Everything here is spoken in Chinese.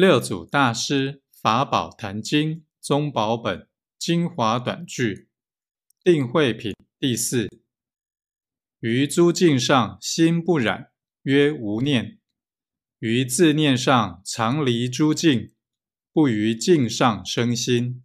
六祖大师法宝坛经宗宝本精华短句定慧品第四。于诸境上心不染，曰无念；于自念上常离诸境，不于境上生心。